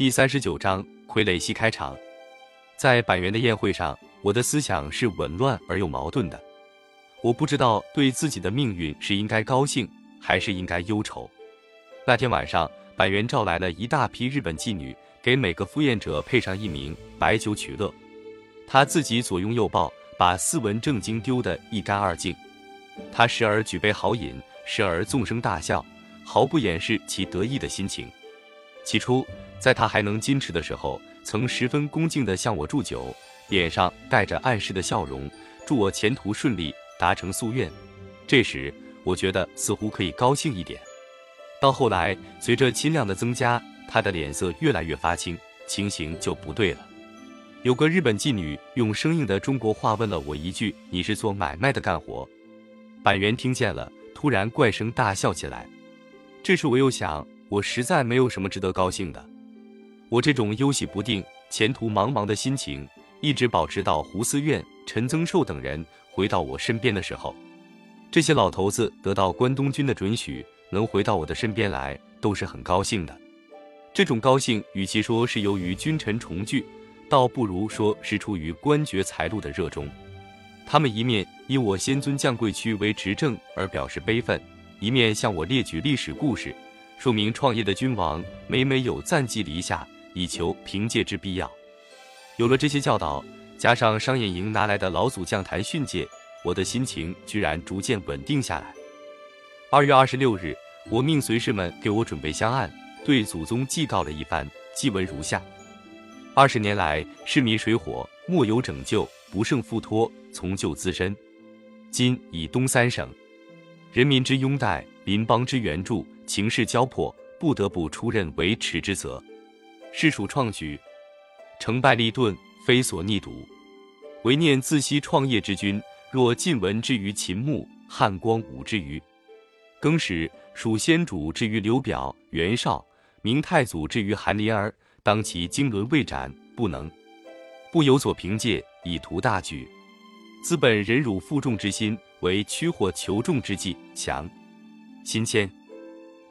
第三十九章傀儡戏开场。在板垣的宴会上，我的思想是紊乱而又矛盾的。我不知道对自己的命运是应该高兴还是应该忧愁。那天晚上，板垣召来了一大批日本妓女，给每个赴宴者配上一名白酒取乐。他自己左拥右抱，把斯文正经丢得一干二净。他时而举杯豪饮，时而纵声大笑，毫不掩饰其得意的心情。起初，在他还能矜持的时候，曾十分恭敬地向我祝酒，脸上带着暗示的笑容，祝我前途顺利，达成夙愿。这时，我觉得似乎可以高兴一点。到后来，随着亲量的增加，他的脸色越来越发青，情形就不对了。有个日本妓女用生硬的中国话问了我一句：“你是做买卖的干活？”板垣听见了，突然怪声大笑起来。这时我又想，我实在没有什么值得高兴的。我这种忧喜不定、前途茫茫的心情，一直保持到胡思院、陈增寿等人回到我身边的时候。这些老头子得到关东军的准许，能回到我的身边来，都是很高兴的。这种高兴，与其说是由于君臣重聚，倒不如说是出于官爵财禄的热衷。他们一面以我先尊将贵区为执政而表示悲愤，一面向我列举历史故事，说明创业的君王每每有暂寄篱下，以求凭借之必要。有了这些教导，加上商演营拿来的老祖将谈训诫，我的心情居然逐渐稳定下来。二月二十六日，我命随侍们给我准备香案，对祖宗祭告了一番，祭文如下：二十年来，市民水火，莫有拯救。不胜负托，从救自身。今以东三省人民之拥戴，邻邦之援助，情势交迫，不得不出任维持之责。是属创举，成败立顿，非所逆睹。唯念自惜创业之君，若晋文之于秦穆，汉光武之于更始，蜀先主之于刘表、袁绍，明太祖之于韩林儿，当其经纶未展，不能不有所凭借。以图大举，资本忍辱负重之心，为驱祸求重之计。强心谦，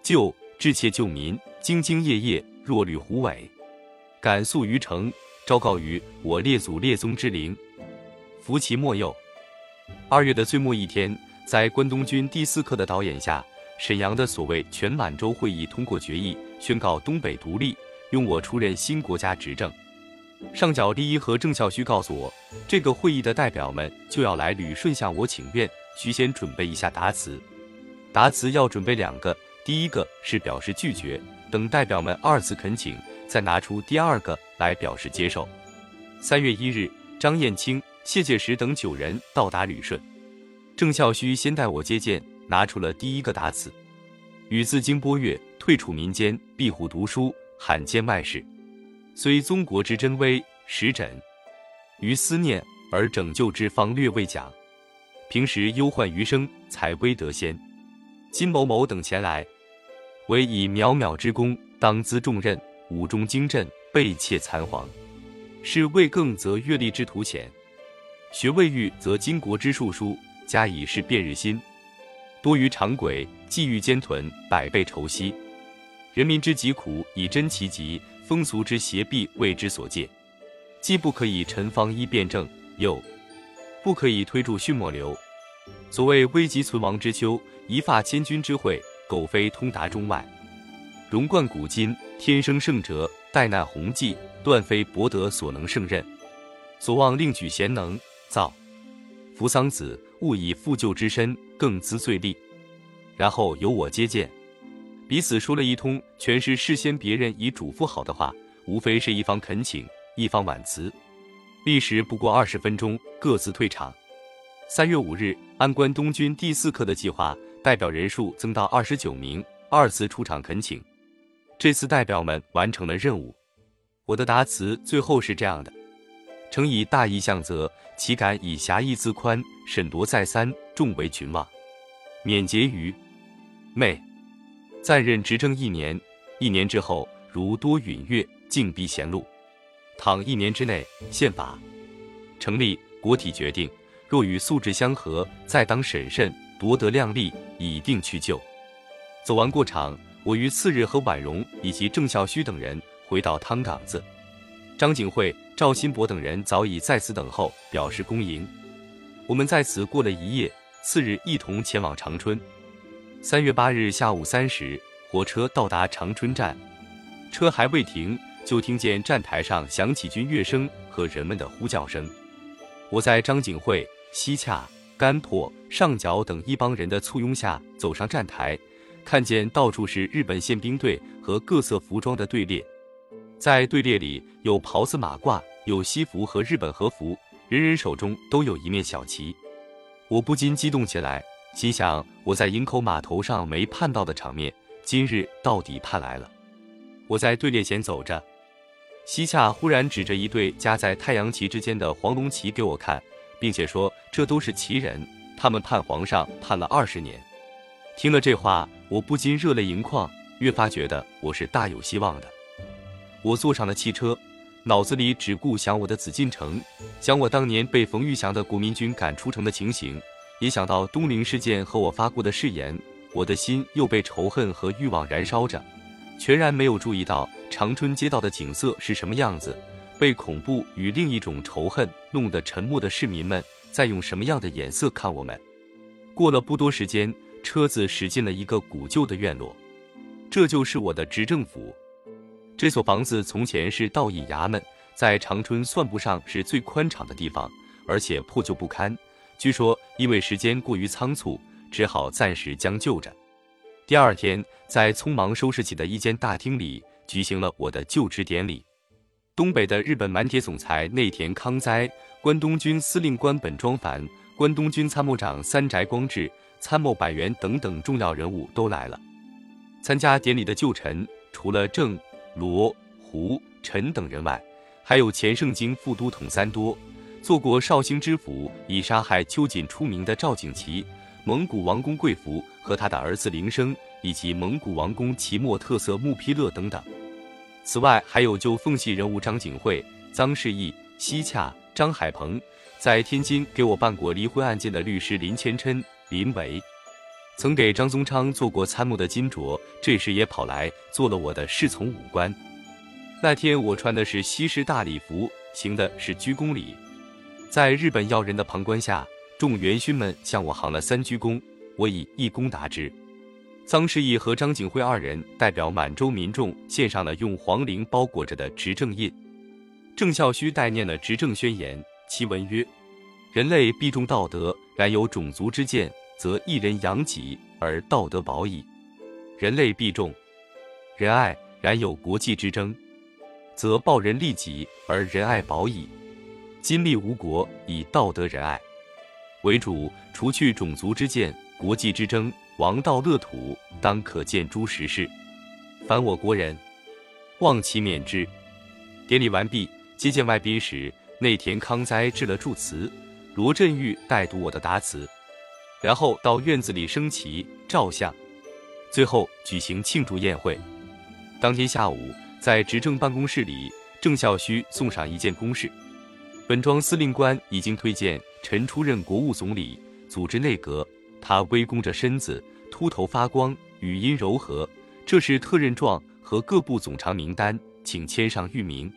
救志切救民，兢兢业业，若履虎尾，敢诉于诚，昭告于我列祖列宗之灵，扶其莫佑。二月的最末一天，在关东军第四课的导演下，沈阳的所谓全满洲会议通过决议，宣告东北独立，用我出任新国家执政。上角第一和郑孝胥告诉我，这个会议的代表们就要来旅顺向我请愿，需先准备一下答词。答词要准备两个，第一个是表示拒绝，等代表们二次恳请，再拿出第二个来表示接受。三月一日，张燕青、谢介石等九人到达旅顺，郑孝胥先带我接见，拿出了第一个答词：与自经波越，退处民间，壁虎读书，罕见外事。虽宗国之真威，实枕于思念而拯救之方略未讲。平时忧患余生，才微得先。金某某等前来，唯以渺渺之功，当资重任。武中精振，备切残黄。是未更则阅历之图显，学未愈则巾国之术书，加以示辨日新。多于长轨，际遇艰屯，百倍愁惜。人民之疾苦，以真其疾。风俗之邪弊为之所戒，既不可以陈方医辩证，又不可以推助训末流。所谓危急存亡之秋，一发千钧之会，苟非通达中外，荣冠古今，天生圣哲，代难弘济，断非博德所能胜任。所望另举贤能，造扶桑子，勿以复旧之身，更滋罪力。然后由我接见。彼此说了一通，全是事先别人已嘱咐好的话，无非是一方恳请，一方婉辞。历时不过二十分钟，各自退场。三月五日，按关东军第四课的计划，代表人数增到二十九名，二次出场恳请。这次代表们完成了任务。我的答词最后是这样的：诚以大义相责，岂敢以狭义自宽？审夺再三，众为群望，免结于昧。再任执政一年，一年之后如多允越，进逼贤路。倘一年之内宪法成立，国体决定，若与素质相合，再当审慎，夺得量力，以定去救。走完过场，我于次日和婉容以及郑孝胥等人回到汤岗子。张景惠、赵新博等人早已在此等候，表示恭迎。我们在此过了一夜，次日一同前往长春。三月八日下午三时，火车到达长春站，车还未停，就听见站台上响起军乐声和人们的呼叫声。我在张景惠、西洽、甘破、上角等一帮人的簇拥下走上站台，看见到处是日本宪兵队和各色服装的队列，在队列里有袍子马褂，有西服和日本和服，人人手中都有一面小旗，我不禁激动起来。心想，我在营口码头上没盼到的场面，今日到底盼来了。我在队列前走着，西夏忽然指着一对夹在太阳旗之间的黄龙旗给我看，并且说：“这都是奇人，他们盼皇上盼了二十年。”听了这话，我不禁热泪盈眶，越发觉得我是大有希望的。我坐上了汽车，脑子里只顾想我的紫禁城，想我当年被冯玉祥的国民军赶出城的情形。也想到东陵事件和我发过的誓言，我的心又被仇恨和欲望燃烧着，全然没有注意到长春街道的景色是什么样子，被恐怖与另一种仇恨弄得沉默的市民们在用什么样的眼色看我们。过了不多时间，车子驶进了一个古旧的院落，这就是我的执政府。这所房子从前是道义衙门，在长春算不上是最宽敞的地方，而且破旧不堪。据说因为时间过于仓促，只好暂时将就着。第二天，在匆忙收拾起的一间大厅里，举行了我的就职典礼。东北的日本满铁总裁内田康哉、关东军司令官本庄繁、关东军参谋长三宅光治、参谋百元等等重要人物都来了。参加典礼的旧臣，除了郑、罗、胡、陈等人外，还有前盛京副都统三多。做过绍兴知府，以杀害秋瑾出名的赵景琦，蒙古王公贵福和他的儿子林升，以及蒙古王公齐莫特色穆丕勒等等。此外，还有旧奉系人物张景惠、臧世义、西洽、张海鹏，在天津给我办过离婚案件的律师林谦琛、林维，曾给张宗昌做过参谋的金卓，这时也跑来做了我的侍从武官。那天我穿的是西式大礼服，行的是鞠躬礼。在日本要人的旁观下，众元勋们向我行了三鞠躬，我以一躬答之。臧世义和张景惠二人代表满洲民众献上了用黄绫包裹着的执政印。郑孝胥代念了执政宣言，其文曰：“人类必重道德，然有种族之见，则一人养己而道德保矣；人类必重仁爱，然有国际之争，则报人利己而仁爱保矣。”今立无国，以道德仁爱为主，除去种族之见、国际之争、王道乐土，当可见诸实事。凡我国人，望其免之。典礼完毕，接见外宾时，内田康哉致了祝词，罗振玉代读我的答词，然后到院子里升旗、照相，最后举行庆祝宴会。当天下午，在执政办公室里，郑孝胥送上一件公事。本庄司令官已经推荐陈出任国务总理，组织内阁。他微弓着身子，秃头发光，语音柔和。这是特任状和各部总长名单，请签上御名。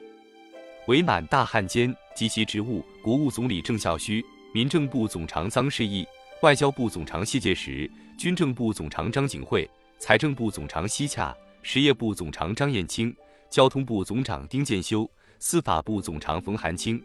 伪满大汉奸及其职务：国务总理郑孝胥，民政部总长臧世义，外交部总长谢介石，军政部总长张景惠，财政部总长西洽，实业部总长张彦青，交通部总长丁建修，司法部总长冯寒清。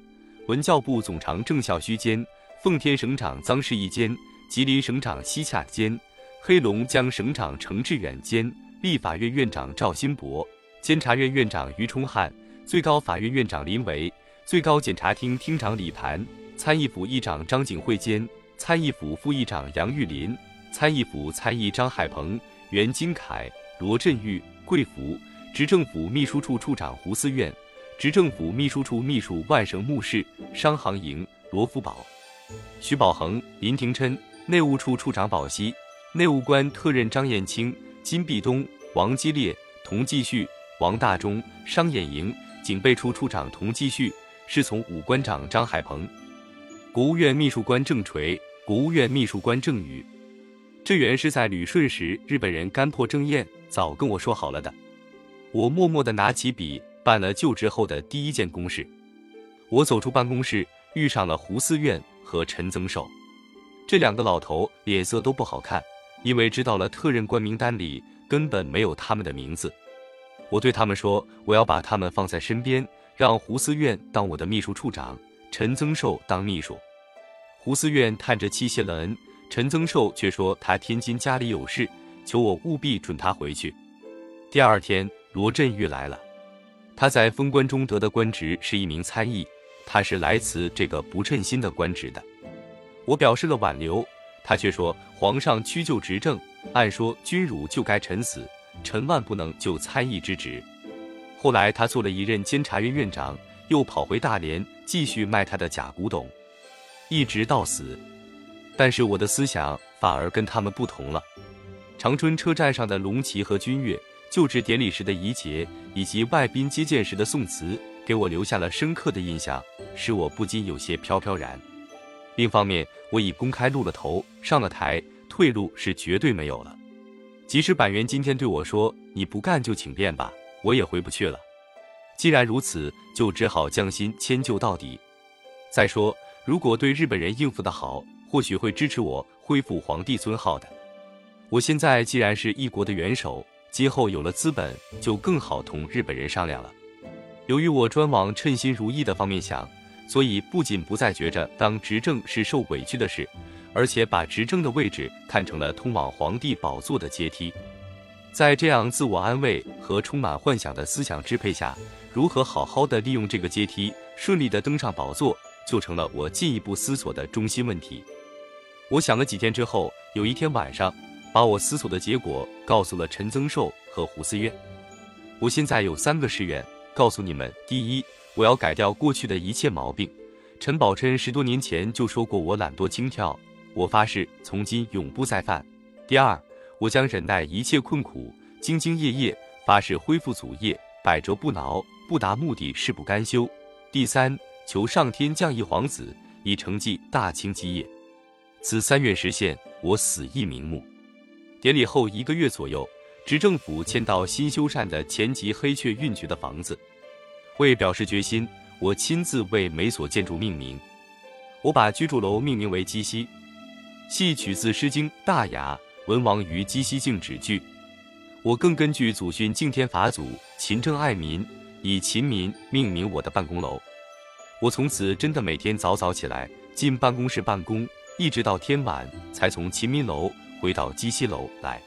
文教部总长郑孝胥兼，奉天省长臧世义兼，吉林省长西洽兼，黑龙江省长程志远兼，立法院院长赵新博，监察院院长于冲汉，最高法院院长林维，最高检察厅厅长李盘，参议府议长张景惠兼，参议府副议长杨玉林，参议府参议张海鹏、袁金凯、罗振玉、桂福，执政府秘书处处长胡思院。执政府秘书处秘书万省目视商行营罗福宝、徐宝恒、林廷琛；内务处处长宝熙；内务官特任张彦清、金碧东、王基烈、童继续、王大忠；商演营警备处处长童继续；侍从武官长张海鹏；国务院秘书官郑垂；国务院秘书官郑宇。这原是在旅顺时日本人干破郑彦早跟我说好了的。我默默地拿起笔。办了就职后的第一件公事。我走出办公室，遇上了胡思院和陈增寿，这两个老头脸色都不好看，因为知道了特任官名单里根本没有他们的名字。我对他们说：“我要把他们放在身边，让胡思院当我的秘书处长，陈增寿当秘书。”胡思院叹着气谢了恩，陈增寿却说他天津家里有事，求我务必准他回去。第二天，罗振玉来了，他在封官中得的官职是一名参议。他是来辞这个不称心的官职的，我表示了挽留，他却说皇上屈就执政，按说君汝就该臣死，臣万不能就参议之职。后来他做了一任监察院院长，又跑回大连继续卖他的假古董，一直到死。但是我的思想反而跟他们不同了。长春车站上的龙旗和军乐，就职典礼时的仪节，以及外宾接见时的宋词。给我留下了深刻的印象，使我不禁有些飘飘然。另一方面，我已公开露了头，上了台，退路是绝对没有了。即使板垣今天对我说“你不干就请便吧”，我也回不去了。既然如此，就只好将心迁就到底。再说，如果对日本人应付得好，或许会支持我恢复皇帝尊号的。我现在既然是一国的元首，今后有了资本，就更好同日本人商量了。由于我专往称心如意的方面想，所以不仅不再觉着当执政是受委屈的事，而且把执政的位置看成了通往皇帝宝座的阶梯。在这样自我安慰和充满幻想的思想支配下，如何好好的利用这个阶梯，顺利的登上宝座，就成了我进一步思索的中心问题。我想了几天之后，有一天晚上，把我思索的结果告诉了陈增寿和胡思渊。我现在有三个誓愿。告诉你们，第一，我要改掉过去的一切毛病。陈宝琛十多年前就说过我懒惰轻佻，我发誓从今永不再犯。第二，我将忍耐一切困苦，兢兢业业，发誓恢复祖业，百折不挠，不达目的誓不甘休。第三，求上天降一皇子，以承继大清基业。此三愿实现，我死亦瞑目。典礼后一个月左右。执政府迁到新修缮的前级黑雀运局的房子，为表示决心，我亲自为每所建筑命名。我把居住楼命名为鸡西，系取自《诗经·大雅》“文王于鸡西敬止”句。我更根据祖训敬天法祖、勤政爱民，以勤民命名我的办公楼。我从此真的每天早早起来进办公室办公，一直到天晚才从勤民楼回到鸡西楼来。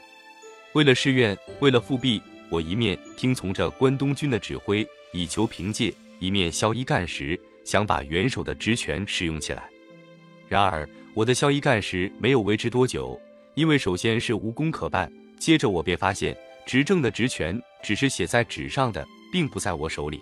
为了誓愿，为了复辟，我一面听从着关东军的指挥，以求凭借；一面萧一干时，想把元首的职权使用起来。然而，我的萧一干时没有维持多久，因为首先是无功可办，接着我便发现执政的职权只是写在纸上的，并不在我手里。